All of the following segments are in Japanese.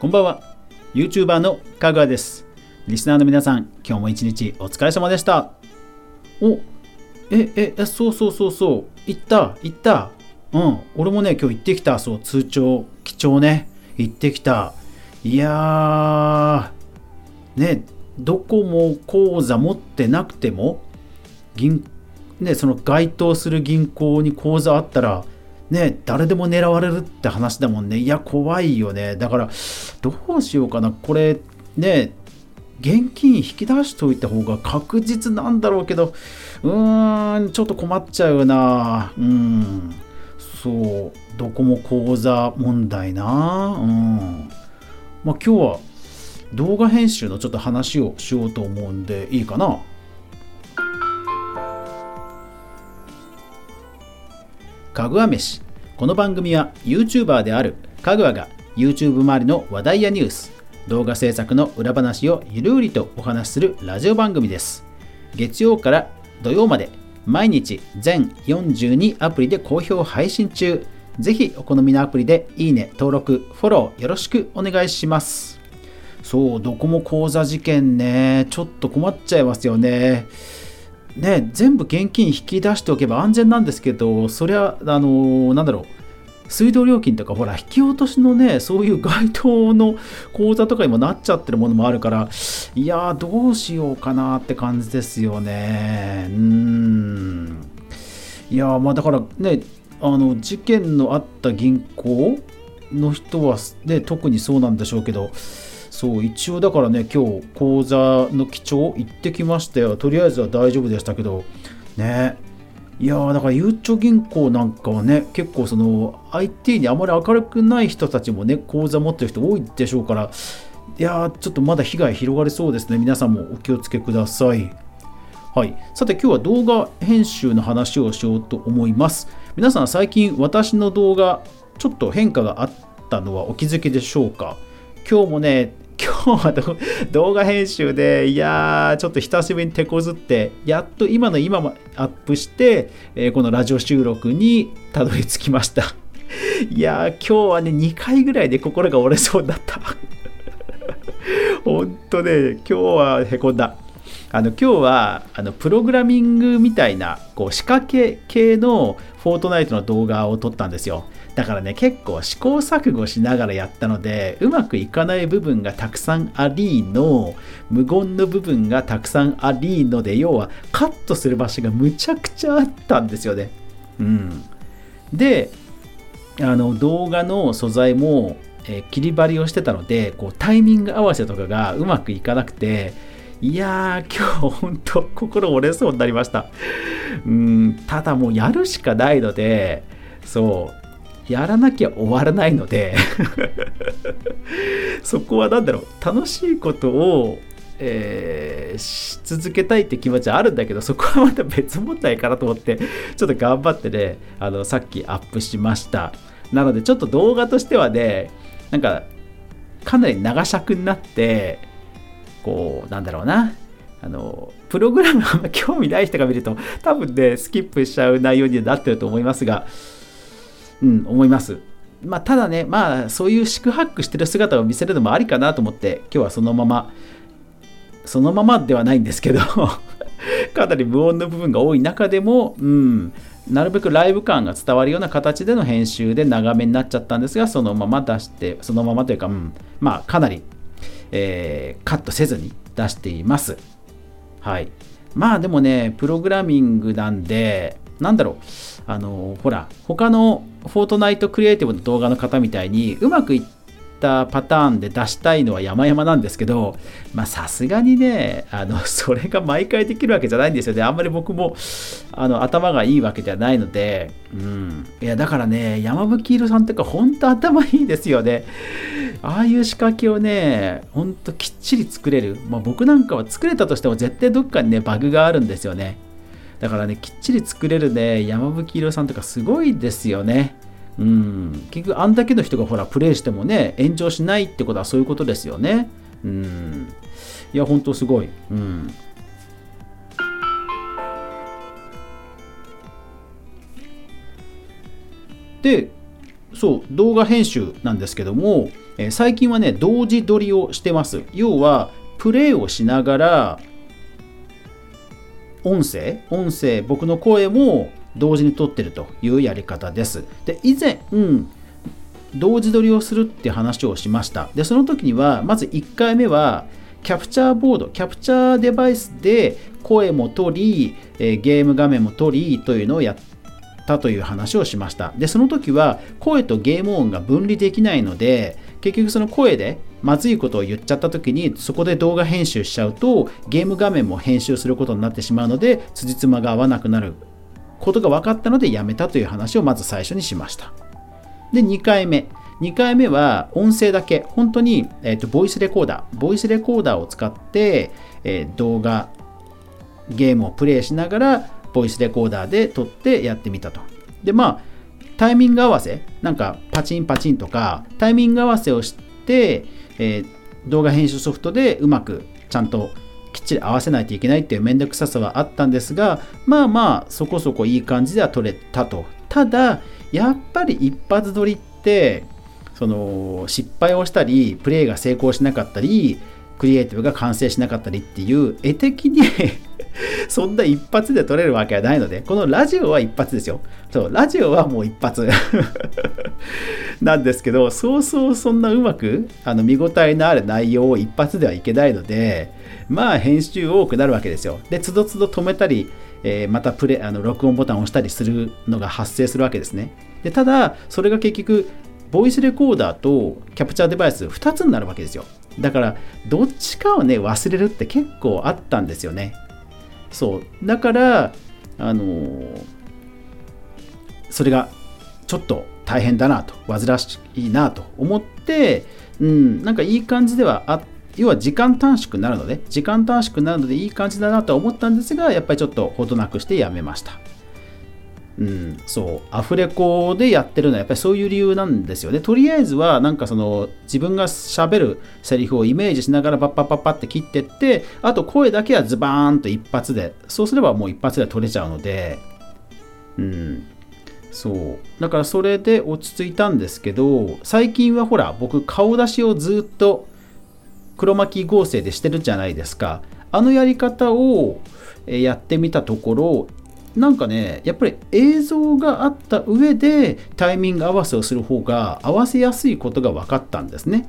こんばんは。YouTuber のかぐわです。リスナーの皆さん今日も一日お疲れ様でした。おええそうそうそうそう。行った行った。うん。俺もね今日行ってきた。そう通帳。貴重ね。行ってきた。いやー。ねどこも口座持ってなくても銀ねその該当する銀行に口座あったらね、誰でも狙われるって話だもんね。いや、怖いよね。だから、どうしようかな。これ、ね、現金引き出しといた方が確実なんだろうけど、うーん、ちょっと困っちゃうな。うん。そう、どこも口座問題な。うん。まあ、今日は動画編集のちょっと話をしようと思うんで、いいかな？かぐわ飯。この番組は YouTuber であるかぐわが YouTube 周りの話題やニュース動画制作の裏話をゆるりとお話しするラジオ番組です。月曜から土曜まで毎日全42アプリで好評配信中。ぜひお好みのアプリでいいね登録フォローよろしくお願いします。そうドコモ口座事件ね。ちょっと困っちゃいますよね。ね、全部現金引き出しておけば安全なんですけど、そりゃ、あのなんだろう、水道料金とか、ほら、引き落としのね、そういう該当の口座とかにもなっちゃってるものもあるから、いやー、どうしようかなって感じですよね。うーん。いやまあだからね、あの、事件のあった銀行の人は、ね、特にそうなんでしょうけど、そう一応だからね今日講座の記帳行ってきましたよ。とりあえずは大丈夫でしたけど。ね。いやーだからゆうちょ銀行なんかはね結構その IT にあまり明るくない人たちもね口座持ってる人多いでしょうから。いやーちょっとまだ被害広がりそうですね。皆さんもお気をつけください。はい。さて今日は動画編集の話をしようと思います。皆さん最近私の動画ちょっと変化があったのはお気づきでしょうか？今日もね今日は動画編集で、いやー、ちょっと久しぶりに手こずって、やっと今の今もアップして、えー、このラジオ収録にたどり着きました。いやー、今日はね、2回ぐらいで心が折れそうになった。本当ね、今日はへこんだ。あの今日はあのプログラミングみたいなこう仕掛け系のフォートナイトの動画を撮ったんですよ。だからね、結構試行錯誤しながらやったので、うまくいかない部分がたくさんありの、無言の部分がたくさんありので、要はカットする場所がむちゃくちゃあったんですよね。うん。で、あの動画の素材も、えー、切り張りをしてたので、こうタイミング合わせとかがうまくいかなくて、いやー、今日本当心折れそうになりました。うん、ただもうやるしかないので、そう、やらなきゃ終わらないので そこは何だろう楽しいことを、えー、し続けたいって気持ちはあるんだけどそこはまた別問題かなと思ってちょっと頑張ってねあのさっきアップしましたなのでちょっと動画としてはねなんかかなり長尺になってこうなんだろうなあのプログラムあんま興味ない人が見ると多分ねスキップしちゃう内容になってると思いますがうん、思います。まあ、ただね、まあ、そういう四苦八苦してる姿を見せるのもありかなと思って、今日はそのまま、そのままではないんですけど かなり無音の部分が多い中でも、うん、なるべくライブ感が伝わるような形での編集で長めになっちゃったんですが、そのまま出して、そのままというか、うん、まあ、かなり、えー、カットせずに出しています。はい。まあでもね、プログラミングなんで、なんだろう、あの、ほら、他のフォートナイトクリエイティブの動画の方みたいに、うまくいったパターンで出したいのは山々なんですけど、まあさすがにね、あの、それが毎回できるわけじゃないんですよね。あんまり僕も、あの、頭がいいわけじゃないので、うん。いや、だからね、山吹色さんとか本当頭いいですよね。ああいう仕掛けをね、ほんときっちり作れる。まあ僕なんかは作れたとしても絶対どっかにね、バグがあるんですよね。だからね、きっちり作れるね、山吹色さんとかすごいですよね。うん。結局、あんだけの人がほら、プレイしてもね、炎上しないってことはそういうことですよね。うん。いや、ほんとすごい。うん。で、そう動画編集なんですけども、えー、最近はね同時撮りをしてます。要はプレイをしながら音声音声僕の声も同時に撮ってるというやり方です。で以前、うん、同時撮りをするって話をしました。でその時にはまず1回目はキャプチャーボードキャプチャーデバイスで声も取り、えゲーム画面も取りというのをやったという話をしました。でその時は声とゲーム音が分離できないので結局その声でまずいことを言っちゃった時にそこで動画編集しちゃうとゲーム画面も編集することになってしまうので辻褄が合わなくなる。ことが分かったのでやめたという話をまず最初にしました。で2回目。2回目は音声だけ。本当に、えーと、ボイスレコーダー。ボイスレコーダーを使って、えー、動画ゲームをプレイしながらボイスレコーダーで撮ってやってみたと。でまあタイミング合わせなんかパチンパチンとかタイミング合わせをして、えー、動画編集ソフトでうまくちゃんときっちり合わせないといけないっていうめんどくささはあったんですがまあまあそこそこいい感じでは撮れたと。ただやっぱり一発撮りってその失敗をしたりプレーが成功しなかったりクリエイティブが完成しなかったりっていう絵的に そんな一発で撮れるわけはないのでこのラジオは一発ですよそうラジオはもう一発 なんですけどそうそうそんなうまくあの見応えのある内容を一発ではいけないのでまあ編集多くなるわけですよでつどつど止めたりえー、またプレあの録音ボタンを押したりするのが発生するわけですね。でただそれが結局ボイスレコーダーとキャプチャーデバイス2つになるわけですよ。だから、どっちかをね、忘れるって結構あったんですよね。そう。だから、あのー、それがちょっと大変だなと、煩わしいなと思って、うん、なんかいい感じではあ要は時間短縮になるので、時間短縮になるのでいい感じだなとは思ったんですが、やっぱりちょっとほどなくしてやめました。うん、そう。アフレコでやってるのはやっぱりそういう理由なんですよね。とりあえずはなんかその自分がしゃべるセリフをイメージしながらパッパッパッパって切ってってあと声だけはズバーンと一発でそうすればもう一発で取れちゃうので。うん。そう。だからそれで落ち着いたんですけど最近はほら僕顔出しをずっと黒巻合成でしてるじゃないですか。あのやり方をやってみたところなんかねやっぱり映像があった上でタイミング合わせをする方が合わせやすいことが分かったんですね。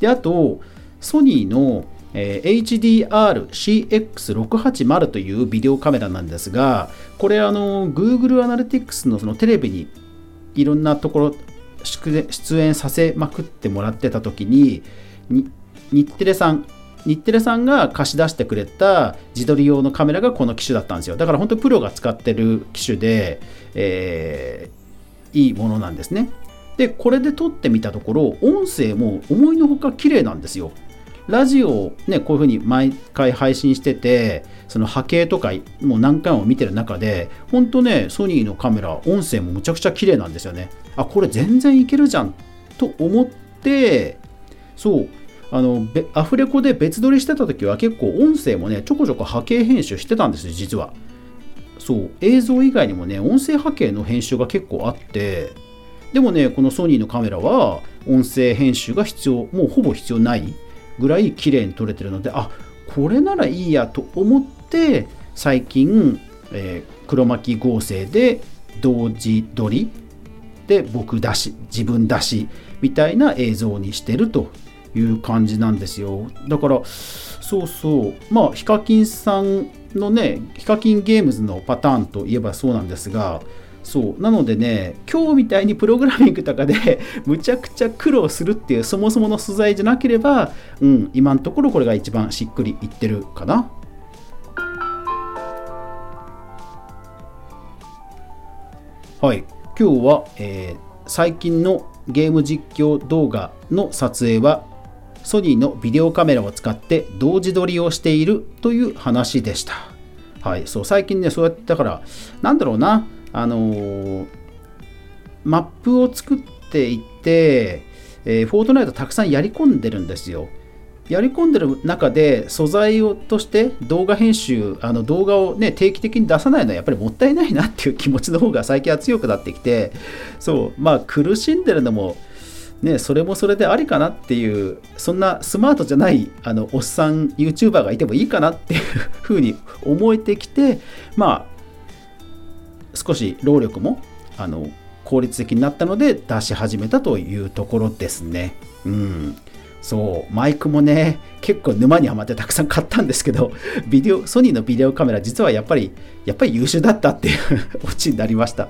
であとソニーの、えー、HDR-CX680 というビデオカメラなんですがこれあの Google アナリティクスのそのテレビにいろんなところ出演させまくってもらってた時に日テレさん日テレさんが貸し出してくれた自撮り用のカメラがこの機種だったんですよ。だから本当プロが使ってる機種で、えー、いいものなんですね。でこれで撮ってみたところ音声も思いのほか綺麗なんですよ。ラジオをねこういうふうに毎回配信しててその波形とかもう何回も見てる中で本当ねソニーのカメラ音声もむちゃくちゃ綺麗なんですよね。あこれ全然いけるじゃんと思ってそう。あのアフレコで別撮りしてた時は結構音声もねちょこちょこ波形編集してたんですよ実は。そう映像以外にもね音声波形の編集が結構あって。でもねこのソニーのカメラは音声編集が必要もうほぼ必要ないぐらい綺麗に撮れてるのであこれならいいやと思って最近、えー、黒巻合成で同時撮りで僕出し自分出しみたいな映像にしてると。いう感じなんですよ。だからそうそう。まあヒカキンさんのねヒカキンゲームズのパターンといえばそうなんですがそう。なのでね今日みたいにプログラミングとかで むちゃくちゃ苦労するっていうそもそもの素材じゃなければ、うん、今のところこれが一番しっくりいってるかな。はい。今日は、えー、最近のゲーム実況動画の撮影はソニーのビデオカメラを使って同時撮りをしているという話でした。はい、そう最近ね、そうやってだから、なんだろうな、あのー、マップを作っていって、えー、フォートナイトたくさんやり込んでるんですよ。やり込んでる中で素材をとして動画編集あの動画をね定期的に出さないのはやっぱりもったいないなっていう気持ちの方が最近は強くなってきてそうまあ苦しんでるのもね、それもそれでありかなっていうそんなスマートじゃないあのおっさん YouTuber がいてもいいかなっていうふうに思えてきてまあ少し労力もあの効率的になったので出し始めたというところですね。うんそうマイクもね結構沼にはまってたくさん買ったんですけど ビデオソニーのビデオカメラ実はやっぱりやっぱり優秀だったっていう オチになりました、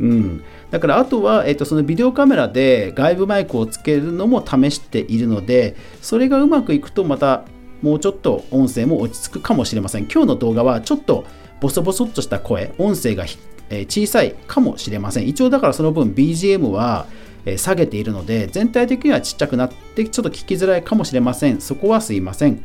うん、だからあとは、えっと、そのビデオカメラで外部マイクをつけるのも試しているのでそれがうまくいくとまたもうちょっと音声も落ち着くかもしれません。今日の動画はちょっとボソボソっとした声音声が小さいかもしれません。一応だからその分 BGM は下げているので全体的にはちっちゃくなってちょっと聞きづらいかもしれません。そこはすいません。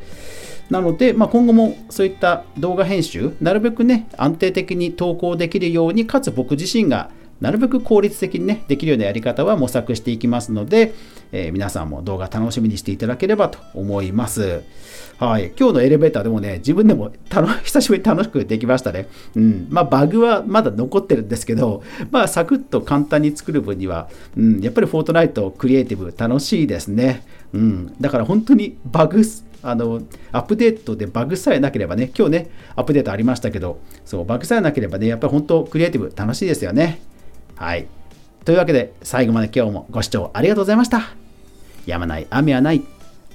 なので、まあ、今後もそういった動画編集なるべくね安定的に投稿できるようにかつ僕自身がなるべく効率的にねできるようなやり方は模索していきますので、えー、皆さんも動画楽しみにしていただければと思いますはい、今日のエレベーターでもね、自分でも 久しぶりに楽しくできましたね。うん。まあ、バグはまだ残ってるんですけど、まあ、サクッと簡単に作る分には、うん、やっぱりフォートナイトクリエイティブ楽しいですね。うん。だから本当にバグ、あの、アップデートでバグさえなければね、今日ね、アップデートありましたけど、そう、バグさえなければね、やっぱり本当クリエイティブ楽しいですよね。はい。というわけで、最後まで今日もご視聴ありがとうございました。やまない雨はない。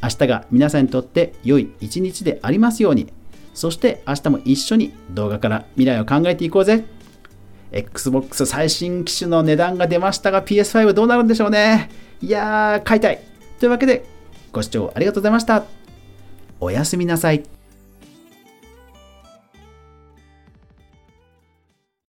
明日が皆さんにとって良い一日でありますように。そして明日も一緒に動画から未来を考えていこうぜ。Xbox 最新機種の値段が出ましたが PS5 どうなるんでしょうね。いやー、買いたい。というわけで、ご視聴ありがとうございました。おやすみなさい。